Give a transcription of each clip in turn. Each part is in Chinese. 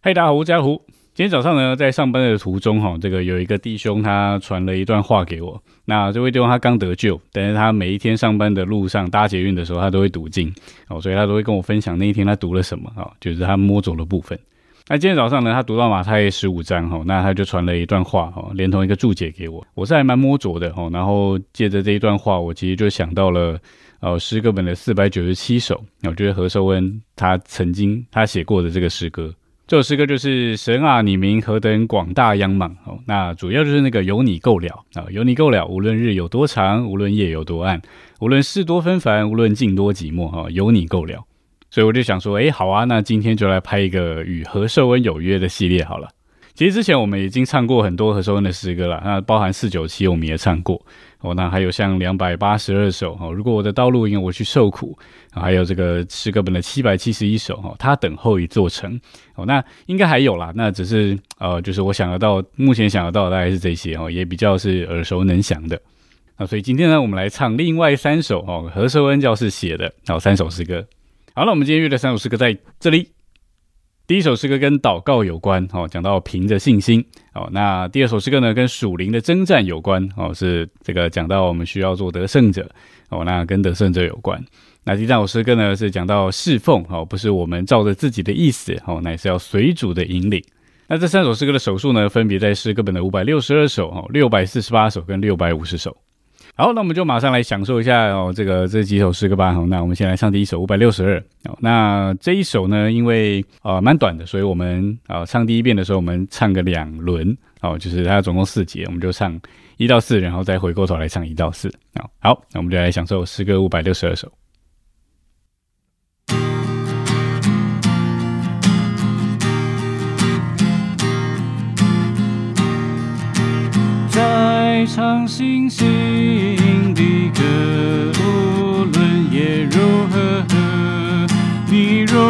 嗨，大家好，我是家湖。今天早上呢，在上班的途中哈，这个有一个弟兄他传了一段话给我。那这位弟兄他刚得救，但是他每一天上班的路上搭捷运的时候，他都会读经哦，所以他都会跟我分享那一天他读了什么啊，就是他摸走的部分。那今天早上呢，他读到马太十五章哈，那他就传了一段话哈，连同一个注解给我。我是还蛮摸着的哈，然后借着这一段话，我其实就想到了哦诗歌本的四百九十七首，我觉得何寿恩他曾经他写过的这个诗歌。这首诗歌就是神啊，你名何等广大央莽哦。那主要就是那个有你够了啊，有你够了。无论日有多长，无论夜有多暗，无论事多纷繁，无论境多寂寞哈，有你够了。所以我就想说，哎，好啊，那今天就来拍一个与何寿恩有约的系列好了。其实之前我们已经唱过很多何寿恩的诗歌了，那包含四九七我们也唱过。哦，那还有像两百八十二首哦，如果我的道路因为我去受苦，还有这个诗歌本的七百七十一首哦，他等候一座城哦，那应该还有啦，那只是呃，就是我想得到，目前想得到的大概是这些哦，也比较是耳熟能详的。那所以今天呢，我们来唱另外三首哦，何寿恩教士写的哦三首诗歌。好了，我们今天约的三首诗歌在这里。第一首诗歌跟祷告有关，哦，讲到凭着信心，哦，那第二首诗歌呢跟属灵的征战有关，哦，是这个讲到我们需要做得胜者，哦，那跟得胜者有关。那第三首诗歌呢是讲到侍奉，哦，不是我们照着自己的意思，哦，乃是要随主的引领。那这三首诗歌的首数呢，分别在诗歌本的五百六十二首，哦，六百四十八首跟六百五十首。好，那我们就马上来享受一下哦，这个这几首诗歌吧。好，那我们先来唱第一首五百六十二。哦，那这一首呢，因为呃蛮短的，所以我们啊唱第一遍的时候，我们唱个两轮。哦，就是它总共四节，我们就唱一到四，然后再回过头来唱一到四。好，好，那我们就来享受诗歌五百六十二首。唱星星的歌，无论夜如何，你若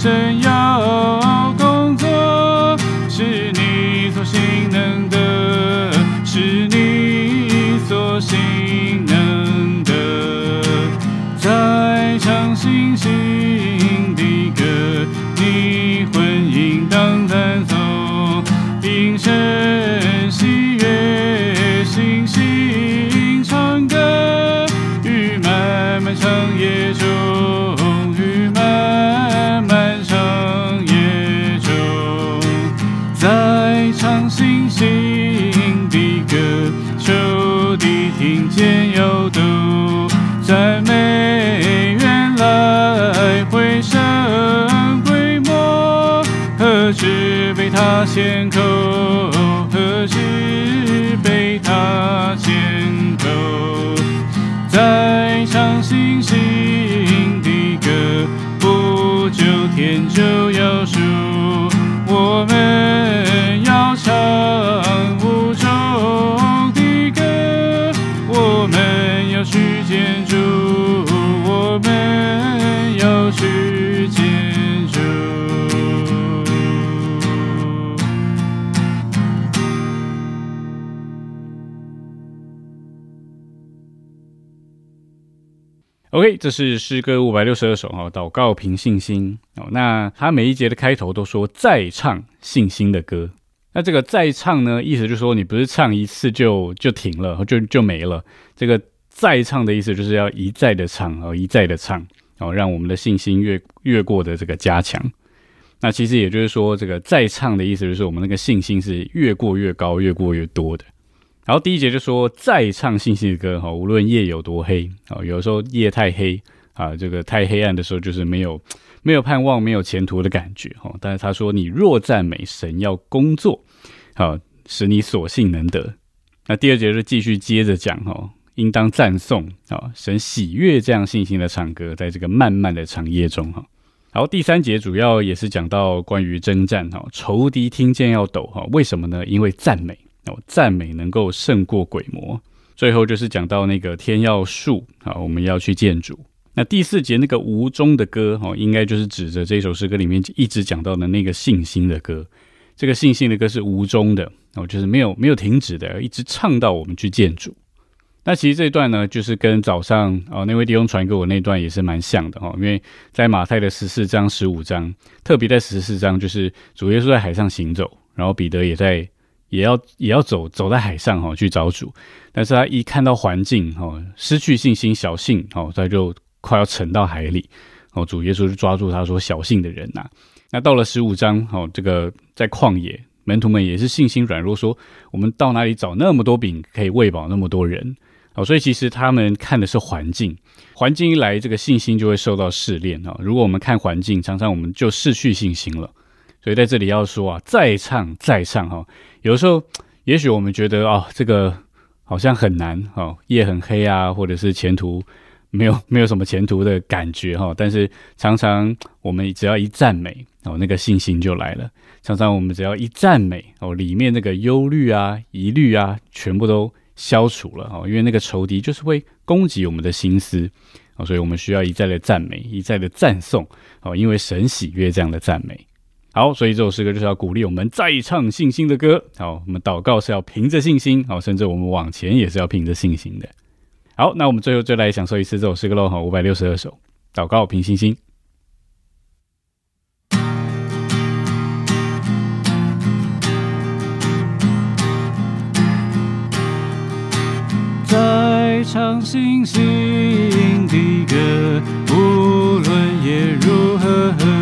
怎样 momento. OK，这是诗歌五百六十二首哈，祷告凭信心哦。那他每一节的开头都说再唱信心的歌。那这个再唱呢，意思就是说你不是唱一次就就停了，就就没了。这个再唱的意思就是要一再的唱哦，一再的唱哦，让我们的信心越越过的这个加强。那其实也就是说，这个再唱的意思就是我们那个信心是越过越高，越过越多的。然后第一节就说再唱信心的歌哈，无论夜有多黑啊，有时候夜太黑啊，这个太黑暗的时候，就是没有没有盼望、没有前途的感觉哈。但是他说，你若赞美神，要工作，好使你所幸能得。那第二节就继续接着讲哈，应当赞颂啊，神喜悦这样信心的唱歌，在这个漫漫的长夜中哈。然后第三节主要也是讲到关于征战哈，仇敌听见要抖哈，为什么呢？因为赞美。哦，赞美能够胜过鬼魔。最后就是讲到那个天要树啊，我们要去见主。那第四节那个无中的歌哈，应该就是指着这首诗歌里面一直讲到的那个信心的歌。这个信心的歌是无中的哦，就是没有没有停止的，一直唱到我们去见主。那其实这一段呢，就是跟早上哦那位弟兄传给我那段也是蛮像的哈，因为在马太的十四章、十五章，特别在十四章，就是主耶稣在海上行走，然后彼得也在。也要也要走走在海上哈去找主，但是他一看到环境哈失去信心小信哦他就快要沉到海里。哦主耶稣就抓住他说小信的人呐那到了十五章哦这个在旷野门徒们也是信心软弱说我们到哪里找那么多饼可以喂饱那么多人？哦所以其实他们看的是环境。环境一来这个信心就会受到试炼啊如果我们看环境常常我们就失去信心了。所以在这里要说啊，再唱再唱哈。有时候，也许我们觉得啊，这个好像很难哈，夜很黑啊，或者是前途没有 没有什么前途的感觉哈。但是常常我们只要一赞美哦，那个信心就来了。常常我们只要一赞美哦，里面那个忧虑啊、疑虑啊，全部都消除了哦。因为那个仇敌就是会攻击我们的心思哦，所以我们需要一再的赞美，一再的赞颂哦，因为神喜悦这样的赞美。好，所以这首诗歌就是要鼓励我们再唱信心的歌。好，我们祷告是要凭着信心，好，甚至我们往前也是要凭着信心的。好，那我们最后就来享受一次这首诗歌喽。好，五百六十二首，祷告凭信心。再唱信心的歌，无论夜如何。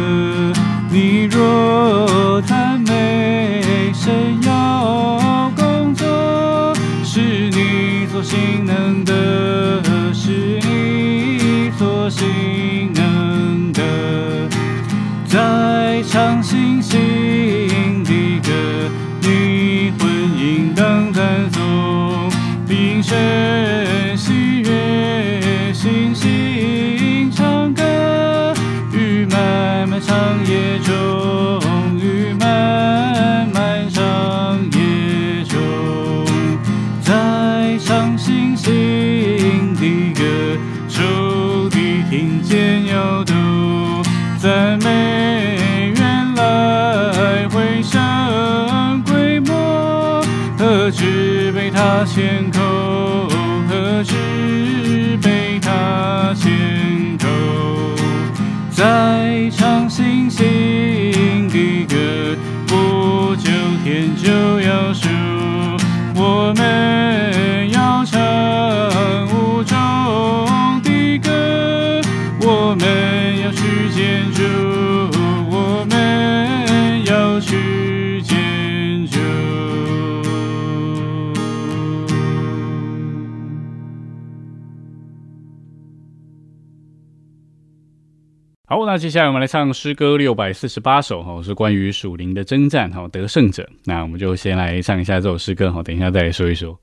你若赞美神要工作，是你所行能得，是你所行能得，在唱信心的歌，你魂应当赞颂，并神喜悦信心唱歌，与漫漫长夜。千我们要去见主，我们要去。好，那接下来我们来唱诗歌六百四十八首哈，是关于属灵的征战哈，得胜者。那我们就先来唱一下这首诗歌哈，等一下再来说一说。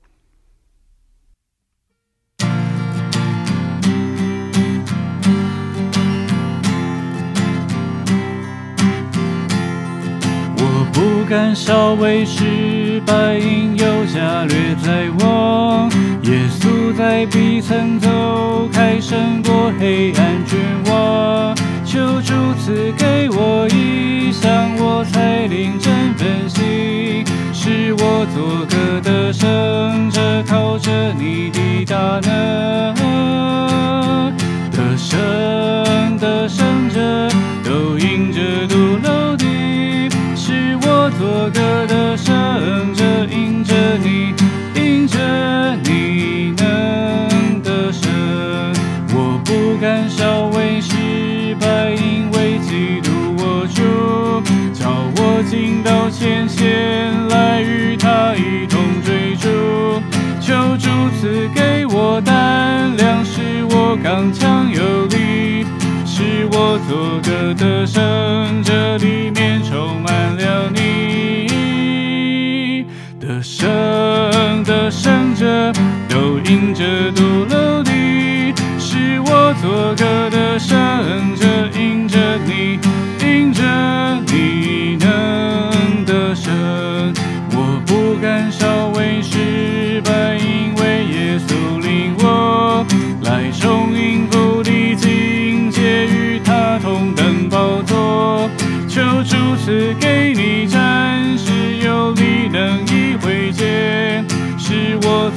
敢稍微失败，因有加略在望。耶稣在彼层走开，胜过黑暗绝望。求主赐给我意向，我才领真分析，是我做个得胜者，靠着你的大能，我做个得胜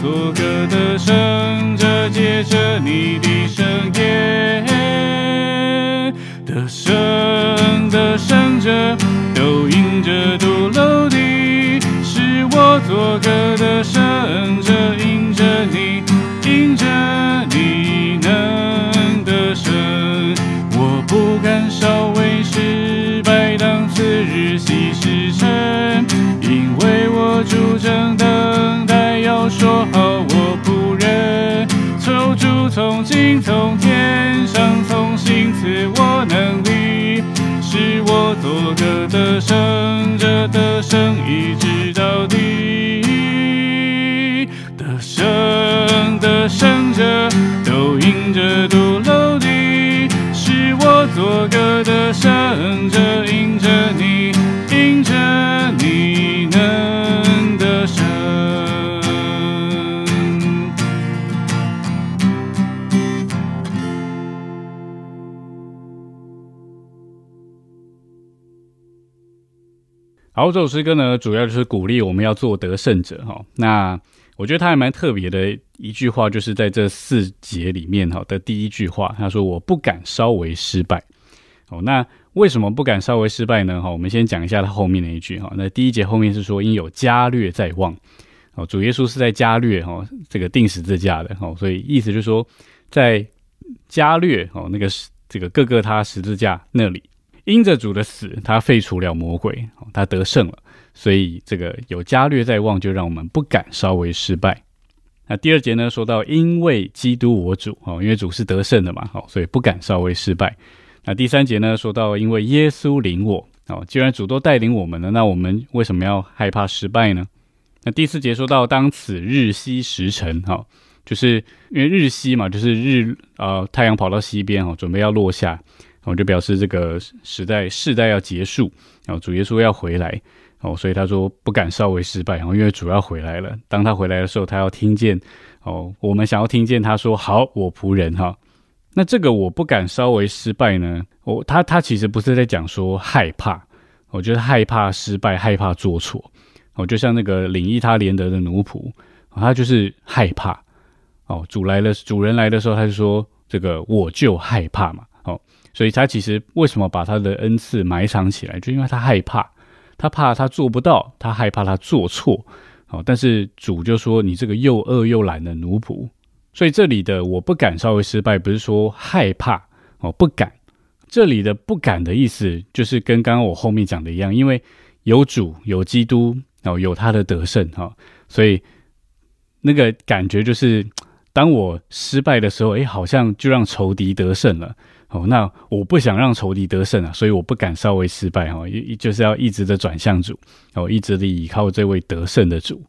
做个得胜者，接着你的圣言。得胜的胜者都因着独楼的，是我做个得胜者，因着你，因着你能得胜。我不敢稍微失败，当次日西时辰，因为我主正的主从今从天上从新赐我能力，使我做个得胜者，得胜一直到底。得胜的胜者都因着独楼地，使我做个得胜者，因着你，好，这首诗歌呢，主要就是鼓励我们要做得胜者哈。那我觉得他还蛮特别的一句话，就是在这四节里面哈的第一句话，他说：“我不敢稍微失败。”哦，那为什么不敢稍微失败呢？哈，我们先讲一下他后面的一句哈。那第一节后面是说：“应有加略在望。”哦，主耶稣是在加略哈这个定十字架的哈，所以意思就是说，在加略哦那个这个各个他十字架那里。因着主的死，他废除了魔鬼，他得胜了，所以这个有加略在望，就让我们不敢稍微失败。那第二节呢，说到因为基督我主哦，因为主是得胜的嘛，好，所以不敢稍微失败。那第三节呢，说到因为耶稣领我哦，既然主都带领我们了，那我们为什么要害怕失败呢？那第四节说到当此日西时辰，哈，就是因为日西嘛，就是日呃太阳跑到西边哦，准备要落下。哦，就表示这个时代世代要结束，然后主耶稣要回来，哦，所以他说不敢稍微失败，哦，因为主要回来了。当他回来的时候，他要听见，哦，我们想要听见他说好，我仆人哈。那这个我不敢稍微失败呢，我他他其实不是在讲说害怕，我觉得害怕失败，害怕做错，哦，就像那个领一他连德的奴仆，他就是害怕，哦，主来了，主人来的时候，他就说这个我就害怕嘛。哦所以他其实为什么把他的恩赐埋藏起来，就因为他害怕，他怕他做不到，他害怕他做错。好，但是主就说你这个又饿又懒的奴仆。所以这里的我不敢稍微失败，不是说害怕哦，不敢。这里的不敢的意思，就是跟刚刚我后面讲的一样，因为有主有基督哦，有他的得胜哈，所以那个感觉就是，当我失败的时候，诶，好像就让仇敌得胜了。哦，那我不想让仇敌得胜啊，所以我不敢稍微失败哈，一就是要一直的转向主，哦，一直的倚靠这位得胜的主。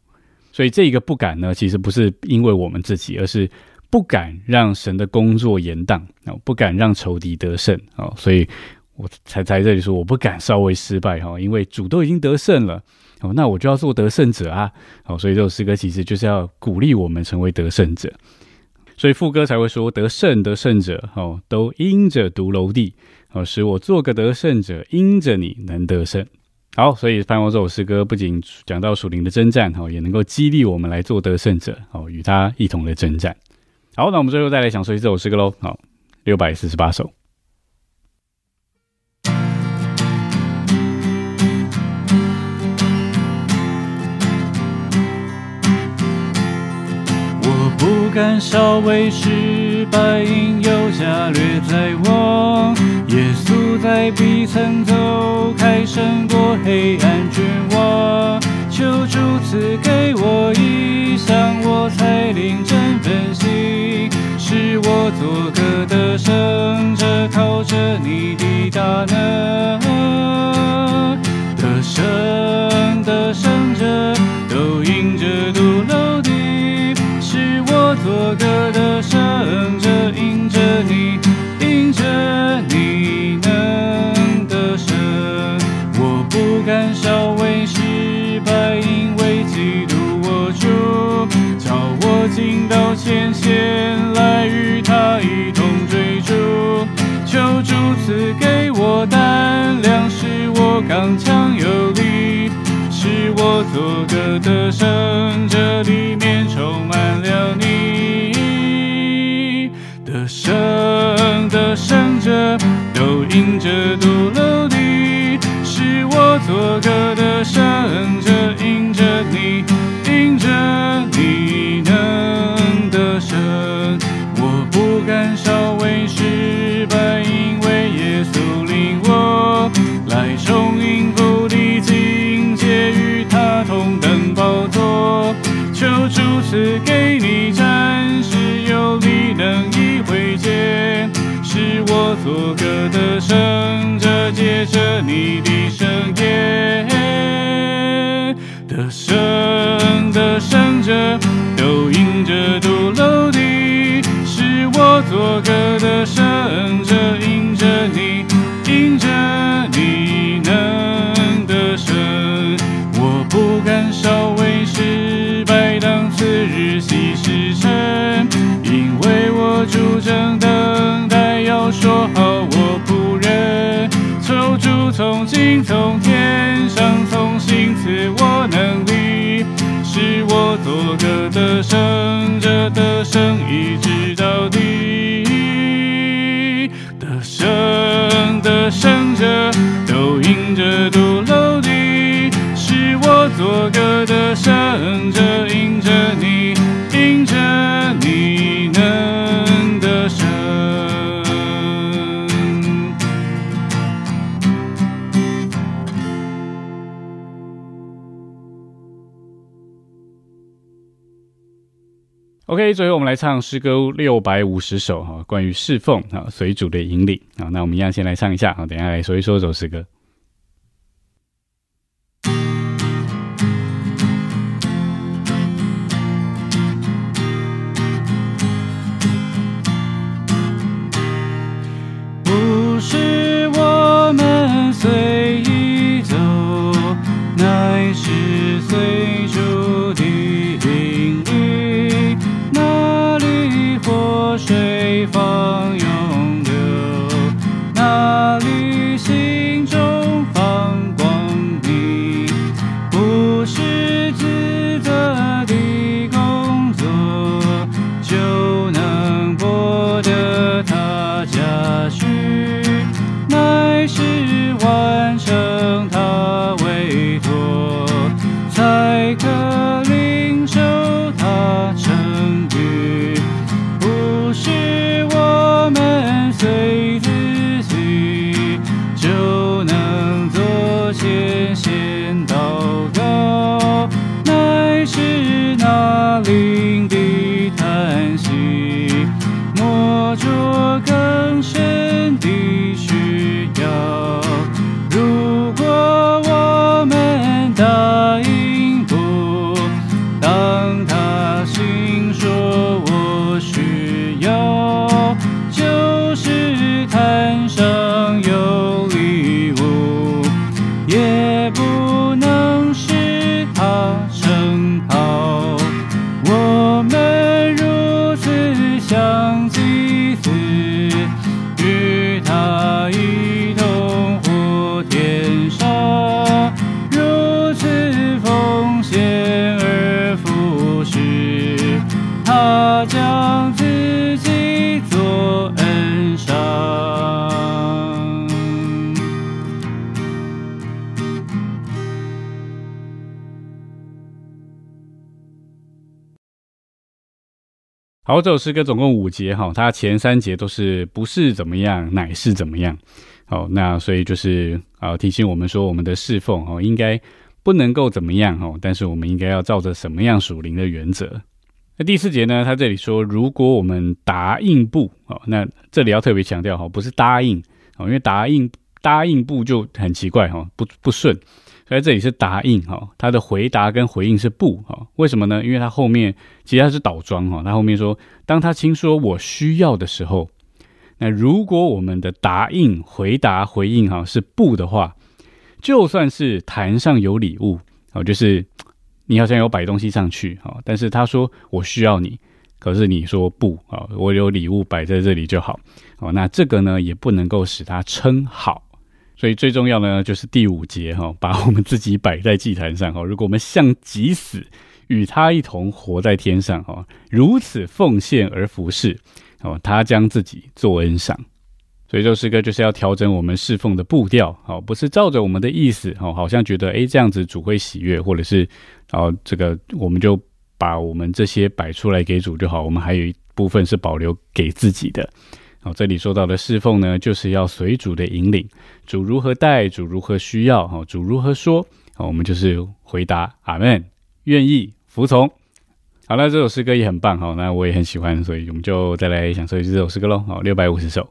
所以这一个不敢呢，其实不是因为我们自己，而是不敢让神的工作延宕，哦，不敢让仇敌得胜，哦，所以我才在这里说我不敢稍微失败哈，因为主都已经得胜了，哦，那我就要做得胜者啊，哦，所以这首诗歌其实就是要鼓励我们成为得胜者。所以副歌才会说得胜得胜者哦，都因着独楼地哦，使我做个得胜者，因着你能得胜。好，所以翻过这首诗歌，不仅讲到属灵的征战哦，也能够激励我们来做得胜者哦，与他一同的征战。好，那我们最后再来享受一首诗歌喽。好，六百四十八首。敢稍微失败，因有加略在望。耶稣在彼曾走开，胜过黑暗绝望。求主赐给我意向，我才领真分析，是我做个得胜者，靠着你的大能。得胜的胜者，都因着，做个得胜者，因着你，因着你能得胜。我不敢稍微失败，因为基督我主，叫我进到前线来与他一同追逐。求主赐给我胆量，使我刚强有力，使我做个得胜者，里面充满了你。生的生者都因这独楼底是我做歌的生者。做个得胜者，接着你的圣言。得胜的胜者，都因着独楼的，是我做个得胜者，因着你，因着你能得胜。我不敢稍微失败，当次日主从今从天上从新赐我能力，使我做个得胜者，得胜一直到底。得胜的胜者，都因着独楼的，使我做个得胜者，因着最后我们来唱诗歌六百五十首哈，关于侍奉啊，随主的引领啊。那我们一样先来唱一下啊，等下来说一说这首诗歌。不是我们随意走，乃是随主水好，这首诗歌总共五节哈，它前三节都是不是怎么样，乃是怎么样。好，那所以就是啊，提醒我们说，我们的侍奉哦，应该不能够怎么样哦，但是我们应该要照着什么样属灵的原则。那第四节呢，他这里说，如果我们答应不哦，那这里要特别强调哈，不是答应哦，因为答应答应不就很奇怪哈，不不顺。在这里是答应哈，他的回答跟回应是不哈，为什么呢？因为他后面其实他是倒装哈，他后面说，当他听说我需要的时候。那如果我们的答应、回答、回应哈是不的话，就算是坛上有礼物哦，就是你好像有摆东西上去哈，但是他说我需要你，可是你说不啊，我有礼物摆在这里就好哦，那这个呢也不能够使他称好，所以最重要的呢就是第五节哈，把我们自己摆在祭坛上哈，如果我们像即死与他一同活在天上哈，如此奉献而服侍。哦，他将自己做恩赏，所以这首诗歌就是要调整我们侍奉的步调，好，不是照着我们的意思，哦，好像觉得诶这样子主会喜悦，或者是，哦这个我们就把我们这些摆出来给主就好，我们还有一部分是保留给自己的。好，这里说到的侍奉呢，就是要随主的引领，主如何待，主如何需要，哈，主如何说，好，我们就是回答阿门，愿意服从。好了，这首诗歌也很棒，好，那我也很喜欢，所以我们就再来享受一次这首诗歌喽，好，六百五十首。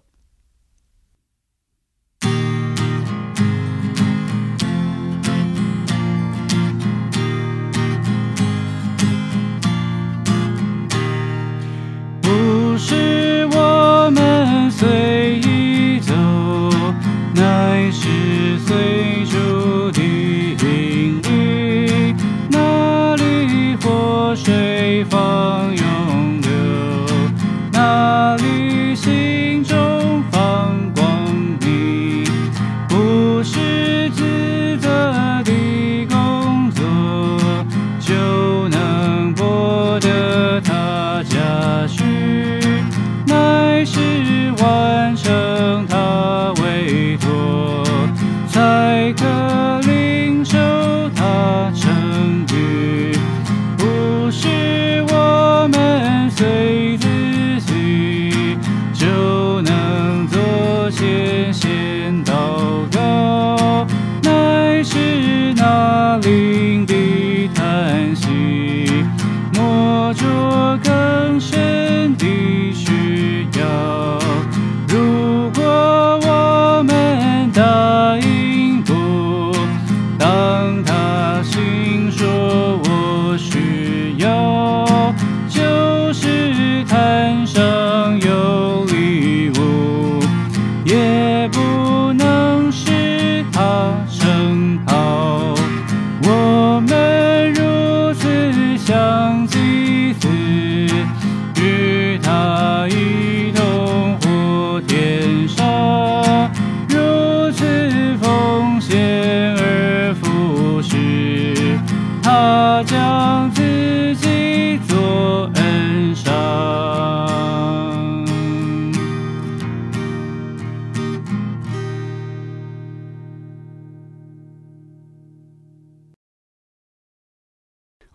随意走，乃是随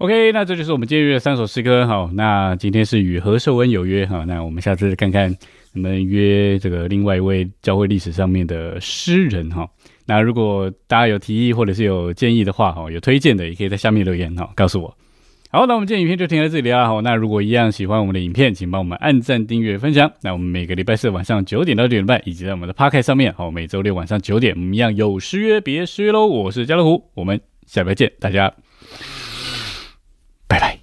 OK，那这就是我们今日的三首诗歌。好，那今天是与何寿恩有约。好，那我们下次看看能不能约这个另外一位教会历史上面的诗人。哈，那如果大家有提议或者是有建议的话，哈，有推荐的也可以在下面留言，哈，告诉我。好，那我们今天影片就停在这里啦。好，那如果一样喜欢我们的影片，请帮我们按赞、订阅、分享。那我们每个礼拜四晚上九点到九点半，以及在我们的 p o c k 上面，好，每周六晚上九点，我们一样有失约，别失约喽。我是家乐虎，我们下礼拜见，大家拜拜。